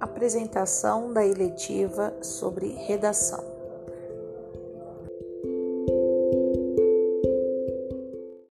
apresentação da eletiva sobre redação.